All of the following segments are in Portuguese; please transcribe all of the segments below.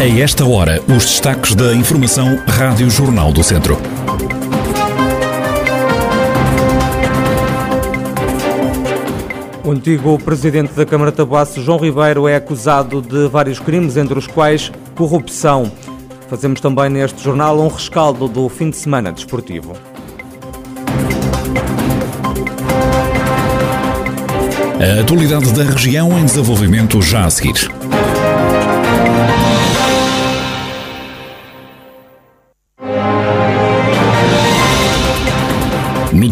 A esta hora, os destaques da Informação Rádio Jornal do Centro. O antigo presidente da Câmara de Tabuaço, João Ribeiro, é acusado de vários crimes, entre os quais corrupção. Fazemos também neste jornal um rescaldo do fim de semana desportivo. A atualidade da região em desenvolvimento já a seguir.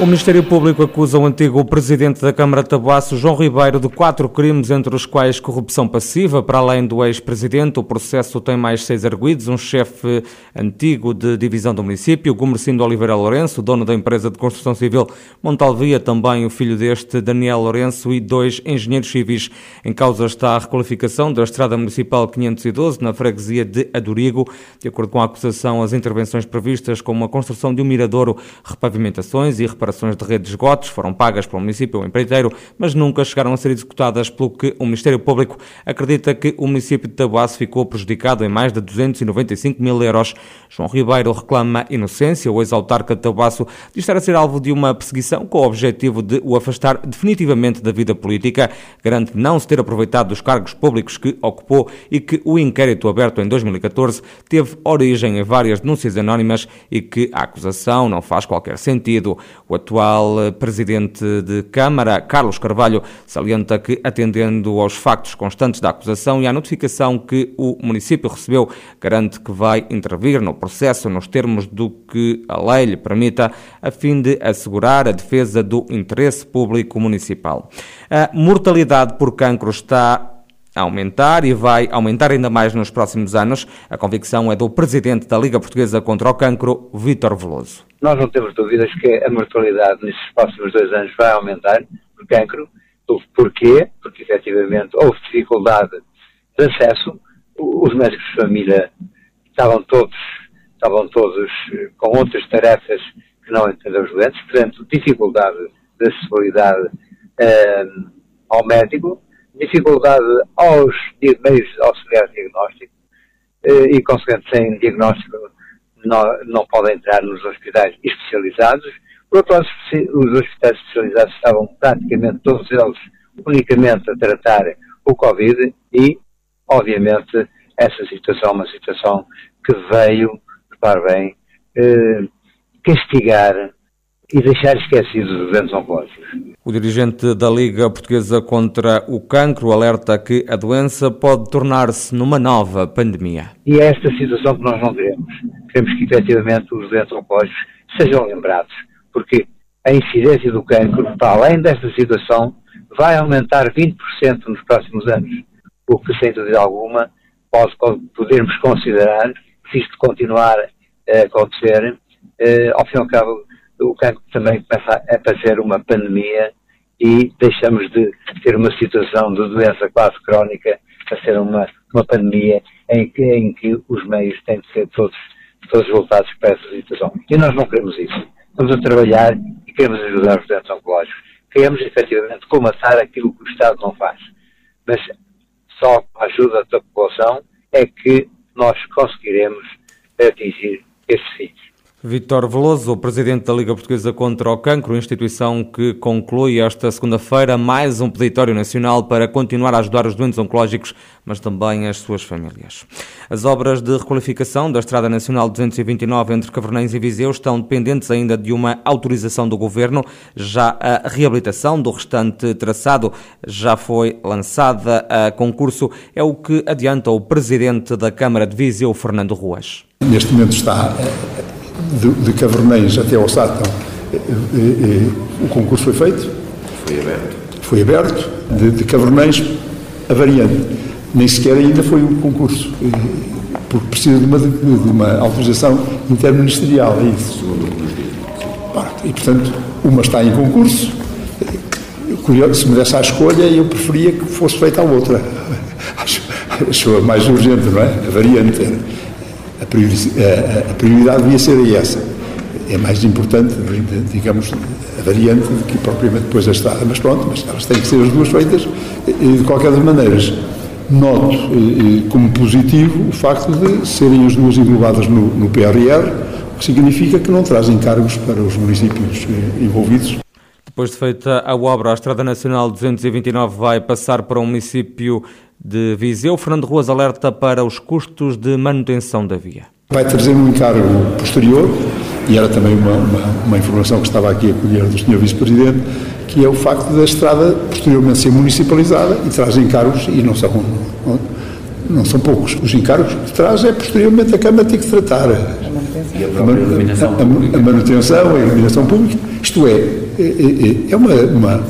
O Ministério Público acusa o antigo presidente da Câmara de Tabuaço, João Ribeiro, de quatro crimes, entre os quais corrupção passiva. Para além do ex-presidente, o processo tem mais seis arguídos: um chefe antigo de divisão do município, Gomercindo Oliveira Lourenço, dono da empresa de construção civil Montalvia, também o filho deste, Daniel Lourenço, e dois engenheiros civis. Em causa está a requalificação da Estrada Municipal 512, na freguesia de Adurigo. De acordo com a acusação, as intervenções previstas, como a construção de um miradouro, repavimentações e reparações reparações de rede de esgotos foram pagas pelo município empreiteiro, mas nunca chegaram a ser executadas, pelo que o Ministério Público acredita que o município de Tabuaço ficou prejudicado em mais de 295 mil euros. João Ribeiro reclama inocência. O ex-autarca de Tabuaço diz estar a ser alvo de uma perseguição com o objetivo de o afastar definitivamente da vida política. Garante não se ter aproveitado dos cargos públicos que ocupou e que o inquérito aberto em 2014 teve origem em várias denúncias anónimas e que a acusação não faz qualquer sentido. O atual eh, presidente de Câmara, Carlos Carvalho, salienta que, atendendo aos factos constantes da acusação e à notificação que o município recebeu, garante que vai intervir no processo nos termos do que a lei lhe permita, a fim de assegurar a defesa do interesse público municipal. A mortalidade por cancro está aumentar e vai aumentar ainda mais nos próximos anos. A convicção é do presidente da Liga Portuguesa contra o Cancro, Vítor Veloso. Nós não temos dúvidas que a mortalidade nestes próximos dois anos vai aumentar por cancro. Porquê? Porque efetivamente houve dificuldade de acesso. Os médicos de família estavam todos, estavam todos eh, com outras tarefas que não entenderam os doentes, portanto, dificuldade de acessibilidade eh, ao médico dificuldade aos meios de diagnóstico eh, e, consequentemente, sem diagnóstico não, não podem entrar nos hospitais especializados. Por outro lado, os hospitais especializados estavam praticamente todos eles unicamente a tratar o Covid e, obviamente, essa situação é uma situação que veio, repare bem, eh, castigar e deixar esquecidos os doentes oncológicos. O dirigente da Liga Portuguesa contra o Cancro alerta que a doença pode tornar-se numa nova pandemia. E é esta situação que nós não queremos. Queremos que efetivamente os doentes oncológicos sejam lembrados, porque a incidência do cancro, para além desta situação, vai aumentar 20% nos próximos anos, o que, sem dúvida alguma, pode, podermos considerar, se isto continuar a acontecer, eh, ao fim e ao cabo, o cancro também começa a fazer uma pandemia e deixamos de ter uma situação de doença quase crónica a ser uma, uma pandemia em que, em que os meios têm de ser todos, todos voltados para essa situação. E nós não queremos isso. Estamos a trabalhar e queremos ajudar os doentes oncológicos. Queremos efetivamente comatar aquilo que o Estado não faz. Mas só com a ajuda da população é que nós conseguiremos atingir esses fins. Vítor Veloso, presidente da Liga Portuguesa contra o Cancro, instituição que conclui esta segunda-feira mais um peditório nacional para continuar a ajudar os doentes oncológicos, mas também as suas famílias. As obras de requalificação da Estrada Nacional 229 entre Cavernães e Viseu estão dependentes ainda de uma autorização do Governo. Já a reabilitação do restante traçado já foi lançada a concurso, é o que adianta o presidente da Câmara de Viseu, Fernando Ruas. Neste momento está de, de Cavernães até ao Sátão, eh, eh, eh, o concurso foi feito? Foi aberto. Foi aberto, de, de Cavernães a variante. Nem sequer ainda foi um concurso, porque precisa de uma, de, uma autorização interministerial, é isso. E, portanto, uma está em concurso, se me desse a escolha, eu preferia que fosse feita a outra. Acho, acho a mais urgente, não é? A variante a prioridade devia ser essa. é mais importante, digamos, a variante do que propriamente depois a estrada. Mas pronto, mas elas têm que ser as duas feitas de qualquer das maneiras. Noto como positivo o facto de serem as duas englobadas no, no PRR, o que significa que não trazem cargos para os municípios envolvidos. Depois de feita a obra, a Estrada Nacional 229 vai passar para o município de Viseu. Fernando Ruas alerta para os custos de manutenção da via. Vai trazer um encargo posterior, e era também uma, uma, uma informação que estava aqui a colher do Sr. Vice-Presidente, que é o facto da estrada posteriormente ser municipalizada e traz encargos, e não são, não, não são poucos. Os encargos que traz é posteriormente a Câmara ter que tratar a, a, manutenção, a, a manutenção, a iluminação pública. Isto é, é, é, é uma, uma,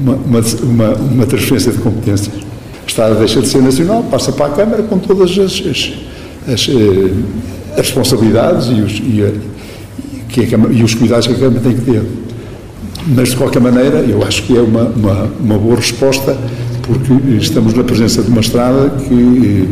uma, uma, uma transferência de competências. A estrada deixa de ser nacional, passa para a Câmara com todas as, as, as, eh, as responsabilidades e os, e, a, que Câmara, e os cuidados que a Câmara tem que ter. Mas, de qualquer maneira, eu acho que é uma, uma, uma boa resposta, porque estamos na presença de uma estrada que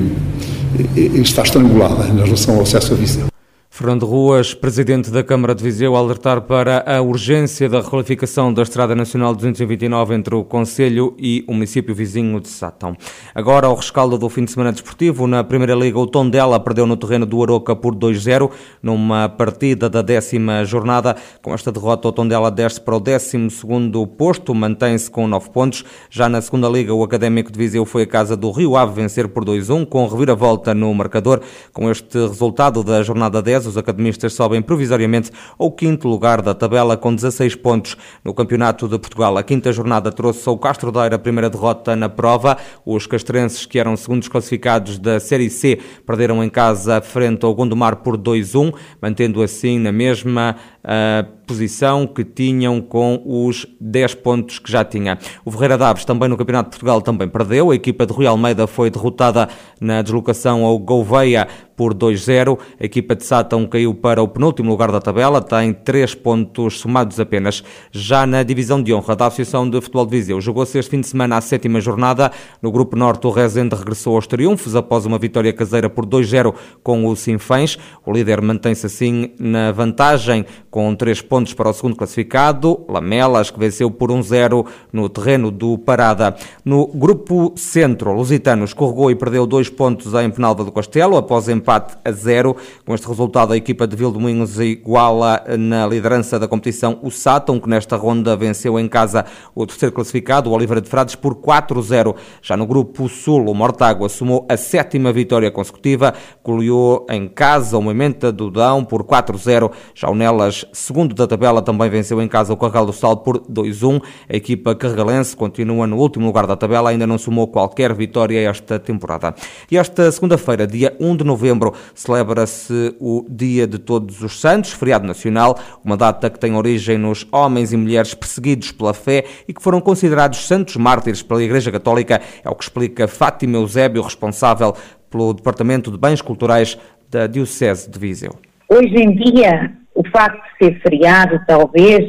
eh, eh, está estrangulada em relação ao acesso a Viseu. Fernando Ruas, presidente da Câmara de Viseu, alertar para a urgência da requalificação da Estrada Nacional 229 entre o Conselho e o município vizinho de Sátão. Agora, ao rescaldo do fim de semana desportivo, na Primeira Liga, o Tondela perdeu no terreno do Aroca por 2-0, numa partida da décima jornada. Com esta derrota, o Tondela desce para o décimo segundo posto, mantém-se com 9 pontos. Já na Segunda Liga, o Académico de Viseu foi a casa do Rio Ave vencer por 2-1, com reviravolta no marcador. Com este resultado da jornada 10, os academistas sobem provisoriamente ao quinto lugar da tabela com 16 pontos no Campeonato de Portugal. A quinta jornada trouxe ao Castro Daire a primeira derrota na prova. Os castrenses, que eram segundos classificados da Série C, perderam em casa frente ao Gondomar por 2-1, mantendo assim na mesma uh, posição que tinham com os 10 pontos que já tinha. O Ferreira Daves também no Campeonato de Portugal também perdeu. A equipa de Rui Almeida foi derrotada na deslocação ao Gouveia por 2-0. A equipa de Sátão caiu para o penúltimo lugar da tabela, tem 3 pontos somados apenas. Já na divisão de honra da Associação de Futebol de Viseu, jogou-se este fim de semana a sétima jornada. No grupo norte, o Rezende regressou aos triunfos após uma vitória caseira por 2-0 com o Sinfãs. O líder mantém-se assim na vantagem com 3 pontos para o segundo classificado, Lamelas, que venceu por 1-0 no terreno do Parada. No grupo centro, Lusitano escorregou e perdeu dois pontos em Penalva do Castelo, após empate a zero. Com este resultado, a equipa de Vildominhos iguala na liderança da competição o Sátão, que nesta ronda venceu em casa o terceiro classificado, o Oliveira de Frades, por 4-0. Já no grupo sul, o Mortágua somou a sétima vitória consecutiva, goleou em casa o Moimenta do Dão por 4-0. Já o Nelas, segundo da tabela também venceu em casa o Carregal do Sal por 2-1. A equipa carregalense continua no último lugar da tabela, ainda não somou qualquer vitória esta temporada. E esta segunda-feira, dia 1 de novembro, celebra-se o Dia de Todos os Santos, feriado nacional, uma data que tem origem nos homens e mulheres perseguidos pela fé e que foram considerados santos mártires pela Igreja Católica, é o que explica Fátima Eusébio, responsável pelo Departamento de Bens Culturais da Diocese de Viseu. Hoje em dia, o facto de ser feriado, talvez,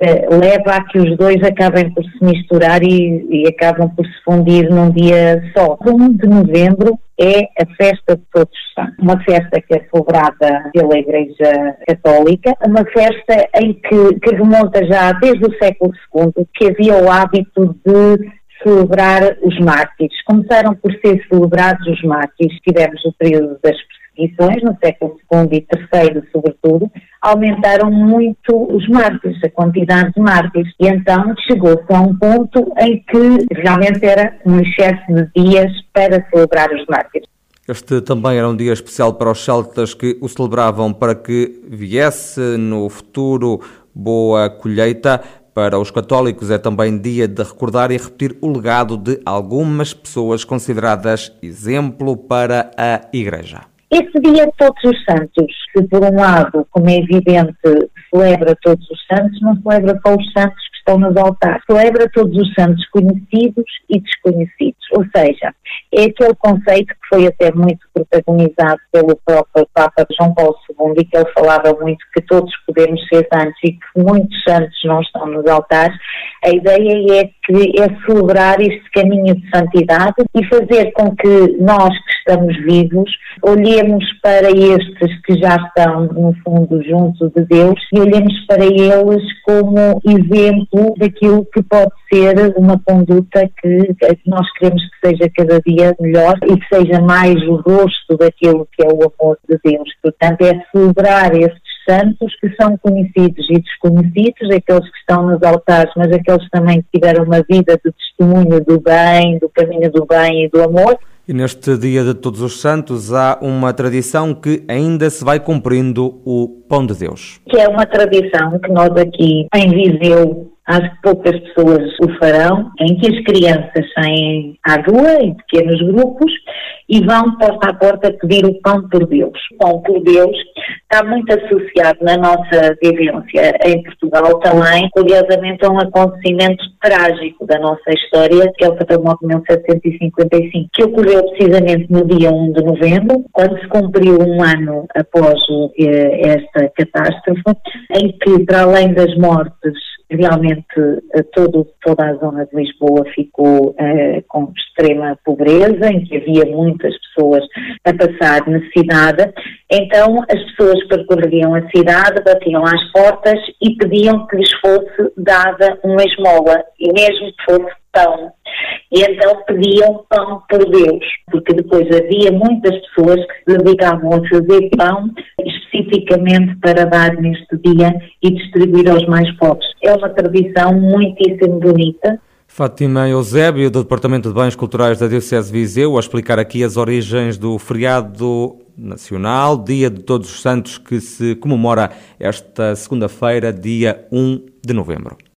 eh, leva a que os dois acabem por se misturar e, e acabam por se fundir num dia só. 1 de novembro é a festa de Todos os Santos, uma festa que é celebrada pela Igreja Católica, uma festa em que, que remonta já desde o século II, que havia o hábito de celebrar os mártires. Começaram por ser celebrados os mártires, tivemos o período das no século II e III, sobretudo, aumentaram muito os mártires, a quantidade de mártires, e então chegou-se a um ponto em que realmente era um excesso de dias para celebrar os mártires. Este também era um dia especial para os celtas que o celebravam para que viesse no futuro boa colheita. Para os católicos é também dia de recordar e repetir o legado de algumas pessoas consideradas exemplo para a Igreja. Esse dia de Todos os Santos, que por um lado, como é evidente, celebra Todos os Santos, não celebra só os santos que estão nos altares. Celebra todos os santos conhecidos e desconhecidos. Ou seja, é aquele conceito que foi até muito protagonizado pelo próprio Papa João Paulo II e que ele falava muito que todos podemos ser santos e que muitos santos não estão nos altares. A ideia é que é celebrar este caminho de santidade e fazer com que nós que estamos vivos olhemos para estes que já estão no fundo junto de Deus e olhemos para eles como exemplo daquilo que pode ser uma conduta que, que nós queremos que seja cada dia melhor e que seja mais o rosto daquilo que é o amor de Deus. Portanto, é celebrar estes santos que são conhecidos e desconhecidos, aqueles que estão nos altares, mas aqueles também que tiveram uma vida de testemunho do bem, do caminho do bem e do amor. E neste Dia de Todos os Santos há uma tradição que ainda se vai cumprindo o Pão de Deus. Que é uma tradição que nós aqui em Viseu acho que poucas pessoas o farão, em que as crianças saem à rua em pequenos grupos e vão porta a porta pedir o pão por Deus. O pão por Deus está muito associado na nossa vivência em Portugal também, curiosamente, a um acontecimento trágico da nossa história, que é o terremoto de 1755, que ocorreu precisamente no dia 1 de novembro, quando se cumpriu um ano após eh, esta catástrofe, em que, para além das mortes realmente eh, todo, toda a zona de Lisboa ficou uh, com extrema pobreza, em que havia muitas pessoas a passar necessidade. Então as pessoas percorriam a cidade, batiam às portas e pediam que lhes fosse dada uma esmola, e mesmo que fosse pão. E então pediam pão por Deus, porque depois havia muitas pessoas que se dedicavam a fazer pão especificamente para dar neste dia e distribuir aos mais pobres. É uma tradição muitíssimo bonita. Fátima Eusébio, do Departamento de Bens Culturais da Diocese de Viseu, a explicar aqui as origens do feriado nacional, Dia de Todos os Santos, que se comemora esta segunda-feira, dia 1 de novembro.